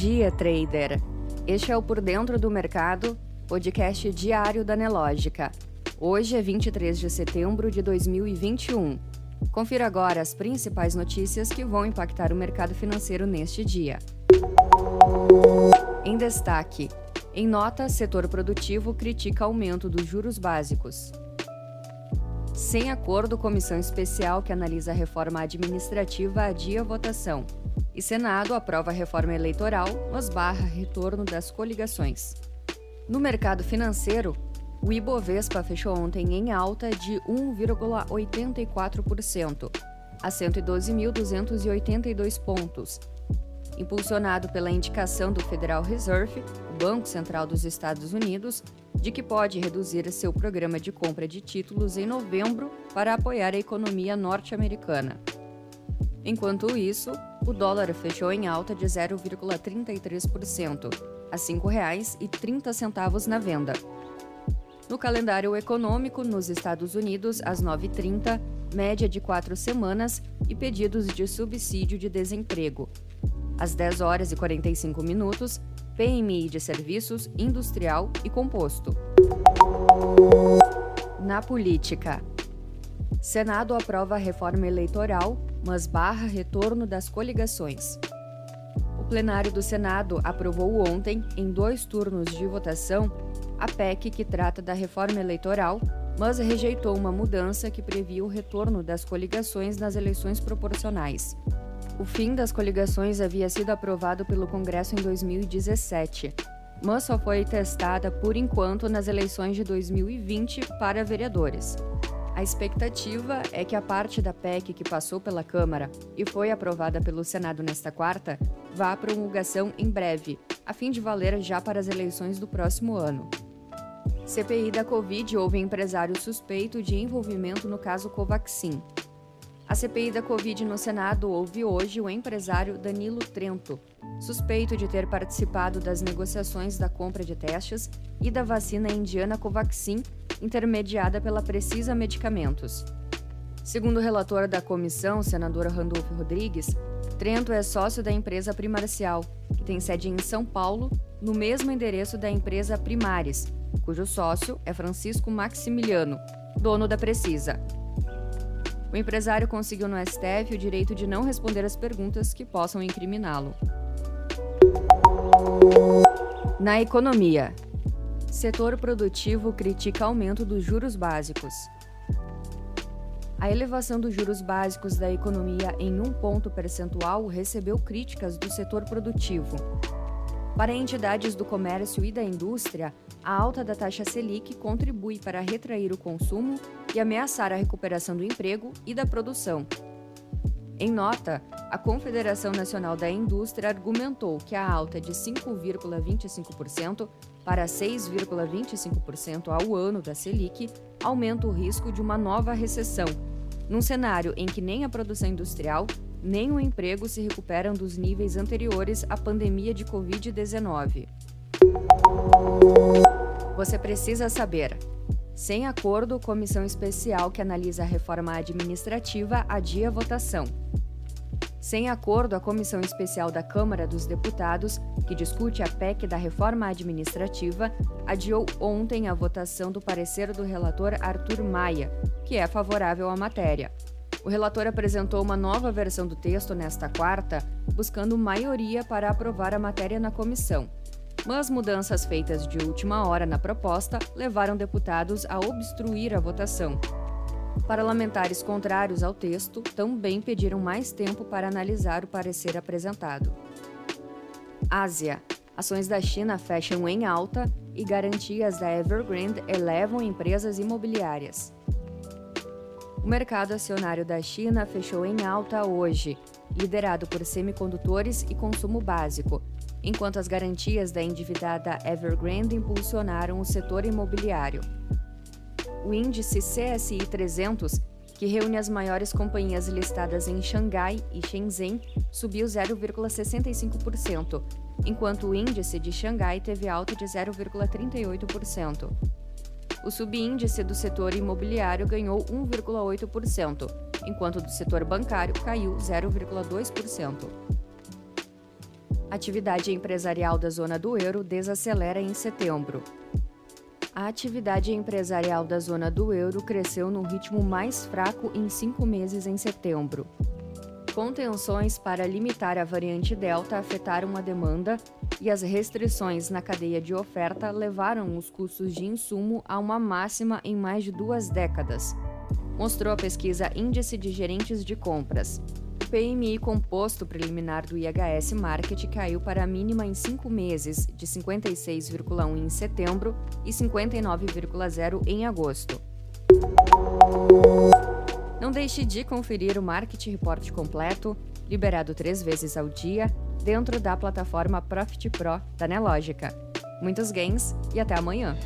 dia, trader! Este é o Por Dentro do Mercado, podcast diário da Nelógica. Hoje é 23 de setembro de 2021. Confira agora as principais notícias que vão impactar o mercado financeiro neste dia. Em destaque: em nota, setor produtivo critica aumento dos juros básicos. Sem acordo, comissão especial que analisa a reforma administrativa adia votação. E Senado aprova a reforma eleitoral, mas barra retorno das coligações. No mercado financeiro, o Ibovespa fechou ontem em alta de 1,84%, a 112.282 pontos, impulsionado pela indicação do Federal Reserve, o Banco Central dos Estados Unidos, de que pode reduzir seu programa de compra de títulos em novembro para apoiar a economia norte-americana. Enquanto isso, o dólar fechou em alta de 0,33%, a R$ 5,30 na venda. No calendário econômico, nos Estados Unidos, às 9h30, média de quatro semanas e pedidos de subsídio de desemprego. Às 10 horas e 45 minutos, PMI de serviços, industrial e composto. Na política. Senado aprova a reforma eleitoral, mas barra retorno das coligações. O plenário do Senado aprovou ontem, em dois turnos de votação, a PEC que trata da reforma eleitoral, mas rejeitou uma mudança que previa o retorno das coligações nas eleições proporcionais. O fim das coligações havia sido aprovado pelo Congresso em 2017, mas só foi testada por enquanto nas eleições de 2020 para vereadores. A expectativa é que a parte da PEC que passou pela Câmara e foi aprovada pelo Senado nesta quarta vá à promulgação em breve, a fim de valer já para as eleições do próximo ano. CPI da Covid houve empresário suspeito de envolvimento no caso Covaxin. A CPI da Covid no Senado ouve hoje o empresário Danilo Trento, suspeito de ter participado das negociações da compra de testes e da vacina indiana Covaxin, intermediada pela Precisa Medicamentos. Segundo o relator da comissão, senador Randolfo Rodrigues, Trento é sócio da empresa Primarcial, que tem sede em São Paulo, no mesmo endereço da empresa Primares, cujo sócio é Francisco Maximiliano, dono da Precisa. O empresário conseguiu no STF o direito de não responder às perguntas que possam incriminá-lo. Na economia, setor produtivo critica aumento dos juros básicos. A elevação dos juros básicos da economia em um ponto percentual recebeu críticas do setor produtivo. Para entidades do comércio e da indústria, a alta da taxa Selic contribui para retrair o consumo e ameaçar a recuperação do emprego e da produção. Em nota, a Confederação Nacional da Indústria argumentou que a alta de 5,25% para 6,25% ao ano da Selic aumenta o risco de uma nova recessão, num cenário em que nem a produção industrial nem o emprego se recuperam dos níveis anteriores à pandemia de Covid-19. Você precisa saber. Sem acordo, comissão especial que analisa a reforma administrativa adia votação. Sem acordo, a comissão especial da Câmara dos Deputados, que discute a PEC da reforma administrativa, adiou ontem a votação do parecer do relator Arthur Maia, que é favorável à matéria. O relator apresentou uma nova versão do texto nesta quarta, buscando maioria para aprovar a matéria na comissão. Mas mudanças feitas de última hora na proposta levaram deputados a obstruir a votação. Parlamentares contrários ao texto também pediram mais tempo para analisar o parecer apresentado. Ásia. Ações da China fecham em alta e garantias da Evergrande elevam empresas imobiliárias. O mercado acionário da China fechou em alta hoje, liderado por semicondutores e consumo básico, enquanto as garantias da endividada Evergrande impulsionaram o setor imobiliário. O índice CSI 300, que reúne as maiores companhias listadas em Xangai e Shenzhen, subiu 0,65%, enquanto o índice de Xangai teve alta de 0,38%. O subíndice do setor imobiliário ganhou 1,8%, enquanto do setor bancário caiu 0,2%. Atividade empresarial da zona do euro desacelera em setembro. A atividade empresarial da zona do euro cresceu num ritmo mais fraco em cinco meses em setembro. Contenções para limitar a variante Delta afetaram a demanda e as restrições na cadeia de oferta levaram os custos de insumo a uma máxima em mais de duas décadas, mostrou a pesquisa Índice de Gerentes de Compras, PMI composto preliminar do IHS Market caiu para a mínima em cinco meses, de 56,1 em setembro e 59,0 em agosto. Não deixe de conferir o Market Report completo, liberado três vezes ao dia, dentro da plataforma Profit Pro da Nelogica. Muitos gains e até amanhã!